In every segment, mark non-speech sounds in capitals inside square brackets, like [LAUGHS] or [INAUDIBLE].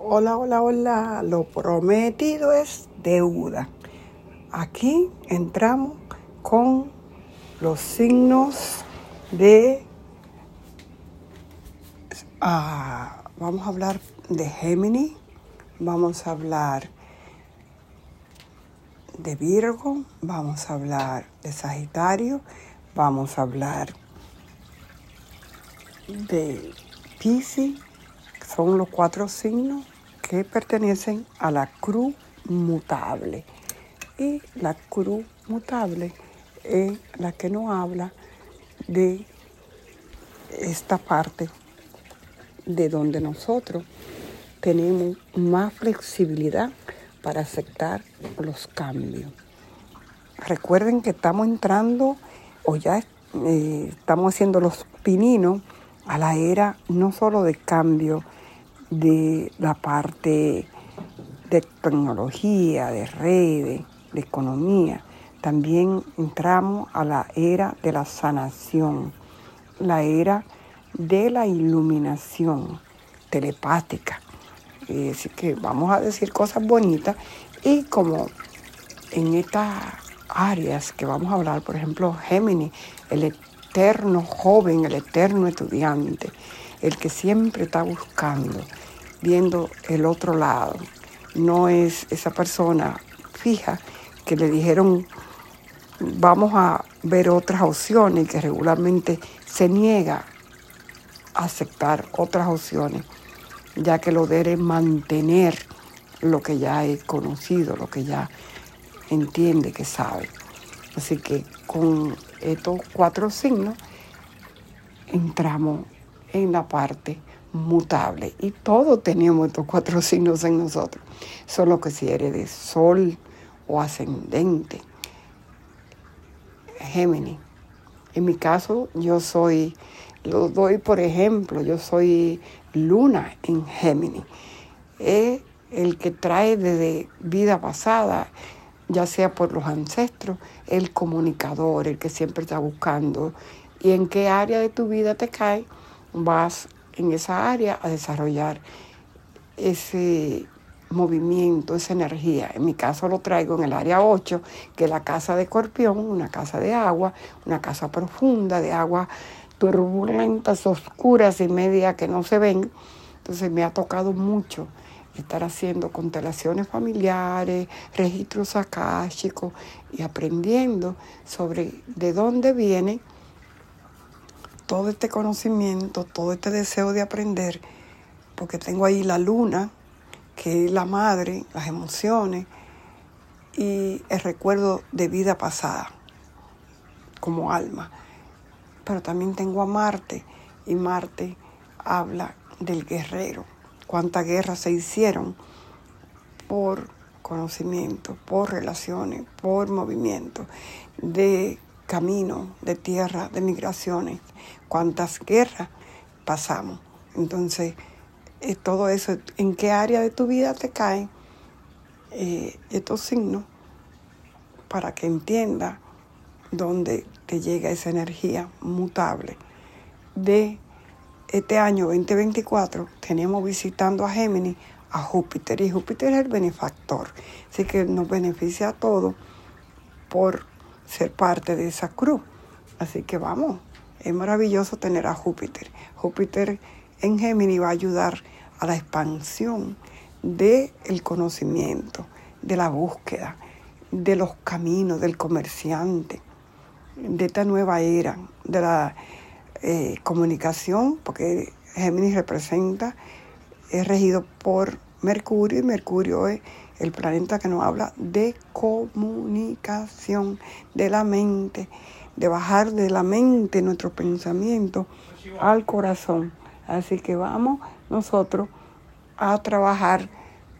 Hola, hola, hola. Lo prometido es deuda. Aquí entramos con los signos de... ah, vamos a hablar de Géminis, vamos a hablar de Virgo, vamos a hablar de Sagitario, vamos a hablar de Piscis. Son los cuatro signos que pertenecen a la cruz mutable. Y la cruz mutable es la que nos habla de esta parte de donde nosotros tenemos más flexibilidad para aceptar los cambios. Recuerden que estamos entrando o ya eh, estamos haciendo los pininos a la era no solo de cambio de la parte de tecnología, de redes, de economía, también entramos a la era de la sanación, la era de la iluminación telepática. Eh, Así que vamos a decir cosas bonitas y como en estas áreas que vamos a hablar, por ejemplo, Géminis, el eterno joven, el eterno estudiante, el que siempre está buscando, viendo el otro lado. No es esa persona fija que le dijeron vamos a ver otras opciones y que regularmente se niega a aceptar otras opciones, ya que lo debe mantener lo que ya es conocido, lo que ya entiende que sabe. Así que con estos cuatro signos entramos en la parte mutable y todos tenemos estos cuatro [LAUGHS] signos en nosotros, solo que si eres de sol o ascendente Géminis. En mi caso, yo soy, lo doy por ejemplo, yo soy luna en Géminis. Es el que trae desde vida pasada, ya sea por los ancestros, el comunicador, el que siempre está buscando. Y en qué área de tu vida te cae, vas en esa área a desarrollar ese movimiento, esa energía. En mi caso lo traigo en el área 8, que es la casa de escorpión, una casa de agua, una casa profunda de agua turbulentas, oscuras y media que no se ven. Entonces me ha tocado mucho estar haciendo constelaciones familiares, registros akáshicos y aprendiendo sobre de dónde viene todo este conocimiento, todo este deseo de aprender, porque tengo ahí la luna, que es la madre, las emociones y el recuerdo de vida pasada como alma. Pero también tengo a Marte y Marte habla del guerrero, cuántas guerras se hicieron por conocimiento, por relaciones, por movimiento, de camino, de tierra, de migraciones, cuántas guerras pasamos. Entonces, eh, todo eso, en qué área de tu vida te caen eh, estos signos para que entiendas dónde te llega esa energía mutable. De este año 2024 tenemos visitando a Géminis a Júpiter y Júpiter es el benefactor, así que nos beneficia a todos por ser parte de esa cruz. Así que vamos, es maravilloso tener a Júpiter. Júpiter en Géminis va a ayudar a la expansión del el conocimiento, de la búsqueda, de los caminos del comerciante, de esta nueva era, de la eh, comunicación, porque Géminis representa, es regido por Mercurio y Mercurio es el planeta que nos habla de comunicación, de la mente, de bajar de la mente nuestro pensamiento al corazón. Así que vamos nosotros a trabajar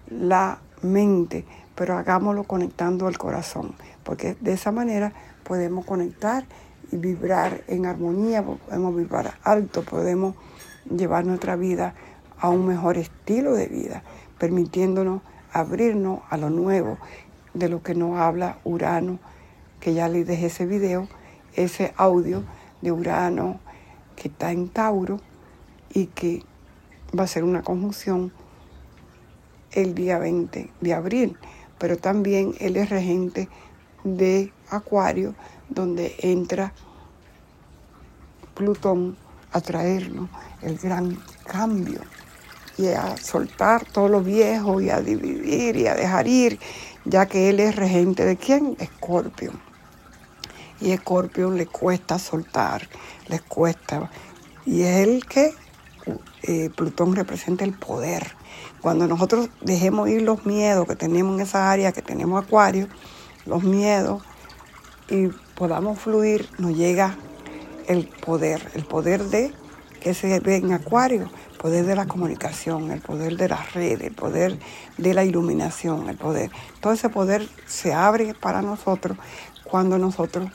la mente, pero hagámoslo conectando al corazón, porque de esa manera podemos conectar y vibrar en armonía, podemos vibrar alto, podemos llevar nuestra vida a un mejor estilo de vida, permitiéndonos abrirnos a lo nuevo, de lo que nos habla Urano, que ya les dejé ese video, ese audio de Urano que está en Tauro y que va a ser una conjunción el día 20 de abril, pero también él es regente de Acuario, donde entra Plutón a traernos el gran cambio y a soltar todo lo viejo y a dividir y a dejar ir, ya que él es regente de quién? Escorpio. Y Escorpio le cuesta soltar, le cuesta. Y es el que eh, Plutón representa el poder. Cuando nosotros dejemos ir los miedos que tenemos en esa área, que tenemos Acuario, los miedos, y podamos fluir, nos llega el poder, el poder de que se ve en Acuario, poder de la comunicación, el poder de las redes, el poder de la iluminación, el poder. Todo ese poder se abre para nosotros cuando nosotros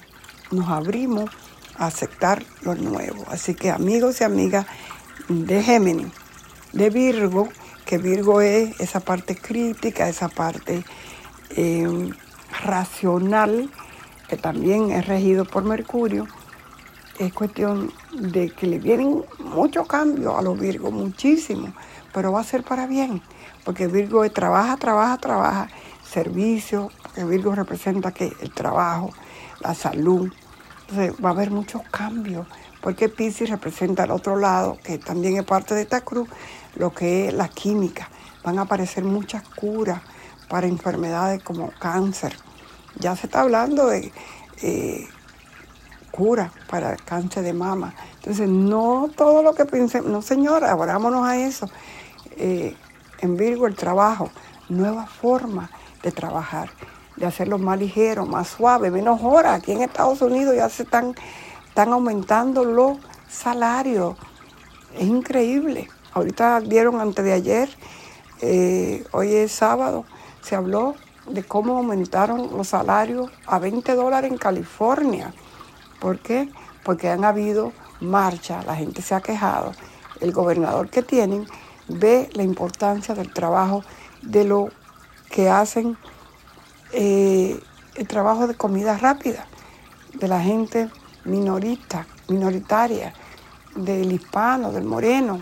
nos abrimos a aceptar lo nuevo. Así que amigos y amigas de Géminis, de Virgo, que Virgo es esa parte crítica, esa parte eh, racional, que también es regido por Mercurio, es cuestión de que le vienen muchos cambios a los Virgos, muchísimo, pero va a ser para bien, porque Virgo trabaja, trabaja, trabaja, servicio, porque Virgo representa que el trabajo, la salud, entonces va a haber muchos cambios, porque Pisces representa al otro lado, que también es parte de esta cruz, lo que es la química. Van a aparecer muchas curas para enfermedades como cáncer. Ya se está hablando de eh, cura para el cáncer de mama. Entonces, no todo lo que pensemos, no señora, abrámonos a eso. Eh, en Virgo el trabajo, nueva forma de trabajar, de hacerlo más ligero, más suave, menos horas. Aquí en Estados Unidos ya se están, están aumentando los salarios. Es increíble. Ahorita vieron antes de ayer, eh, hoy es sábado, se habló de cómo aumentaron los salarios a 20 dólares en California. ¿Por qué? Porque han habido marchas, la gente se ha quejado. El gobernador que tienen ve la importancia del trabajo, de lo que hacen eh, el trabajo de comida rápida, de la gente minorista, minoritaria, del hispano, del moreno,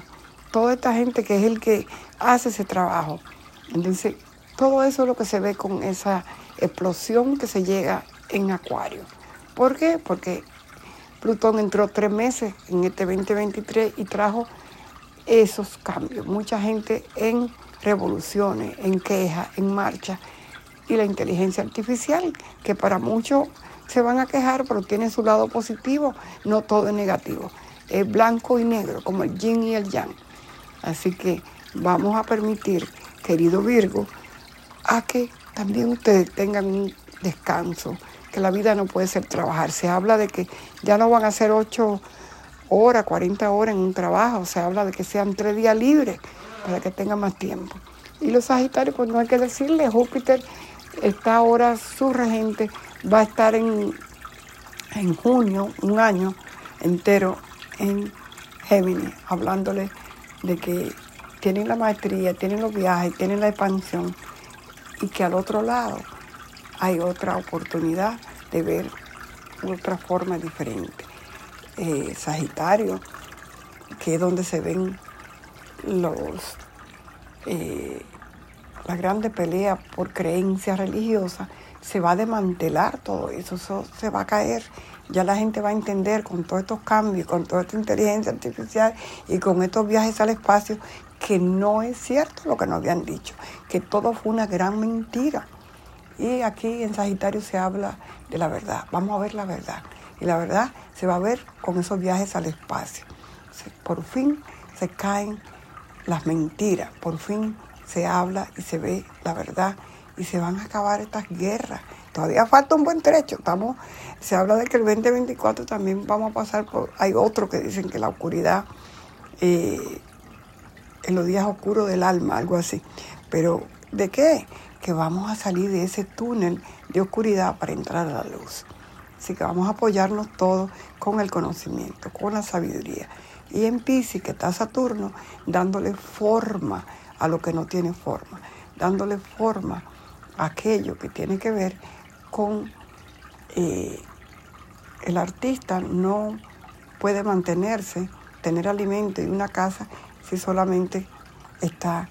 toda esta gente que es el que hace ese trabajo. Entonces, todo eso es lo que se ve con esa explosión que se llega en Acuario. ¿Por qué? Porque Plutón entró tres meses en este 2023 y trajo esos cambios. Mucha gente en revoluciones, en quejas, en marcha. Y la inteligencia artificial, que para muchos se van a quejar, pero tiene su lado positivo, no todo es negativo. Es blanco y negro, como el yin y el yang. Así que vamos a permitir, querido Virgo, a que también ustedes tengan un descanso, que la vida no puede ser trabajar. Se habla de que ya no van a ser ocho horas, 40 horas en un trabajo, se habla de que sean tres días libres para que tengan más tiempo. Y los Sagitarios, pues no hay que decirle, Júpiter está ahora su regente, va a estar en, en junio, un año entero en Géminis, hablándole de que tienen la maestría, tienen los viajes, tienen la expansión y que al otro lado hay otra oportunidad de ver otra forma diferente. Eh, Sagitario, que es donde se ven los eh, las grandes peleas por creencias religiosas, se va a desmantelar todo eso, eso se va a caer. Ya la gente va a entender con todos estos cambios, con toda esta inteligencia artificial y con estos viajes al espacio que no es cierto lo que nos habían dicho, que todo fue una gran mentira. Y aquí en Sagitario se habla de la verdad. Vamos a ver la verdad. Y la verdad se va a ver con esos viajes al espacio. Por fin se caen las mentiras. Por fin se habla y se ve la verdad. Y se van a acabar estas guerras. Todavía falta un buen trecho. Estamos, se habla de que el 2024 también vamos a pasar por... Hay otros que dicen que la oscuridad... Eh, en los días oscuros del alma, algo así. Pero ¿de qué? Que vamos a salir de ese túnel de oscuridad para entrar a la luz. Así que vamos a apoyarnos todos con el conocimiento, con la sabiduría. Y en Pisces, que está Saturno, dándole forma a lo que no tiene forma, dándole forma a aquello que tiene que ver con eh, el artista no puede mantenerse, tener alimento y una casa si solamente está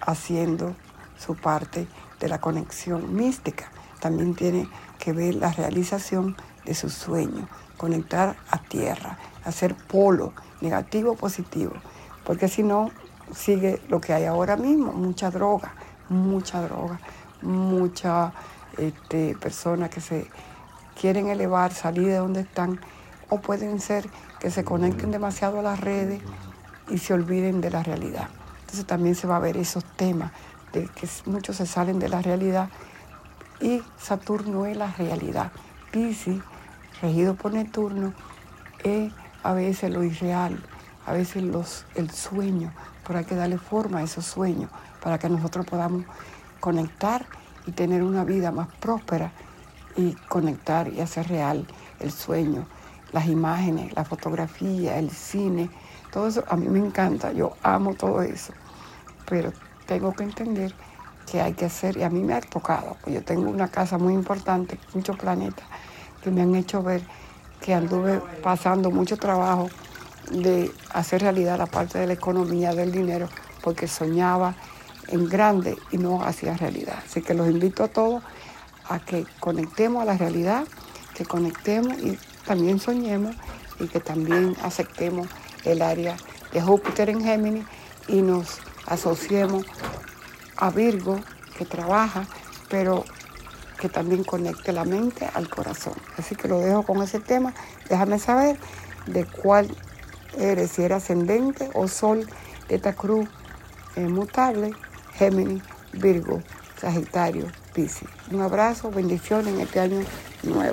haciendo su parte de la conexión mística. También tiene que ver la realización de sus sueños, conectar a tierra, hacer polo, negativo positivo, porque si no, sigue lo que hay ahora mismo, mucha droga, mucha droga, mucha este, personas que se quieren elevar, salir de donde están, o pueden ser que se conecten demasiado a las redes y se olviden de la realidad. Entonces también se va a ver esos temas de que muchos se salen de la realidad y Saturno es la realidad. Pisces, regido por Neptuno, es a veces lo irreal, a veces los, el sueño, pero hay que darle forma a esos sueños para que nosotros podamos conectar y tener una vida más próspera y conectar y hacer real el sueño, las imágenes, la fotografía, el cine, todo eso a mí me encanta, yo amo todo eso, pero tengo que entender que hay que hacer, y a mí me ha tocado, yo tengo una casa muy importante, muchos planetas, que me han hecho ver que anduve pasando mucho trabajo de hacer realidad la parte de la economía, del dinero, porque soñaba en grande y no hacía realidad. Así que los invito a todos a que conectemos a la realidad, que conectemos y también soñemos y que también aceptemos el área de Júpiter en Géminis y nos asociemos a Virgo, que trabaja, pero que también conecte la mente al corazón. Así que lo dejo con ese tema. Déjame saber de cuál eres, si eres ascendente o sol de esta cruz eh, mutable, Géminis, Virgo, Sagitario, Piscis. Un abrazo, bendiciones en este año nuevo.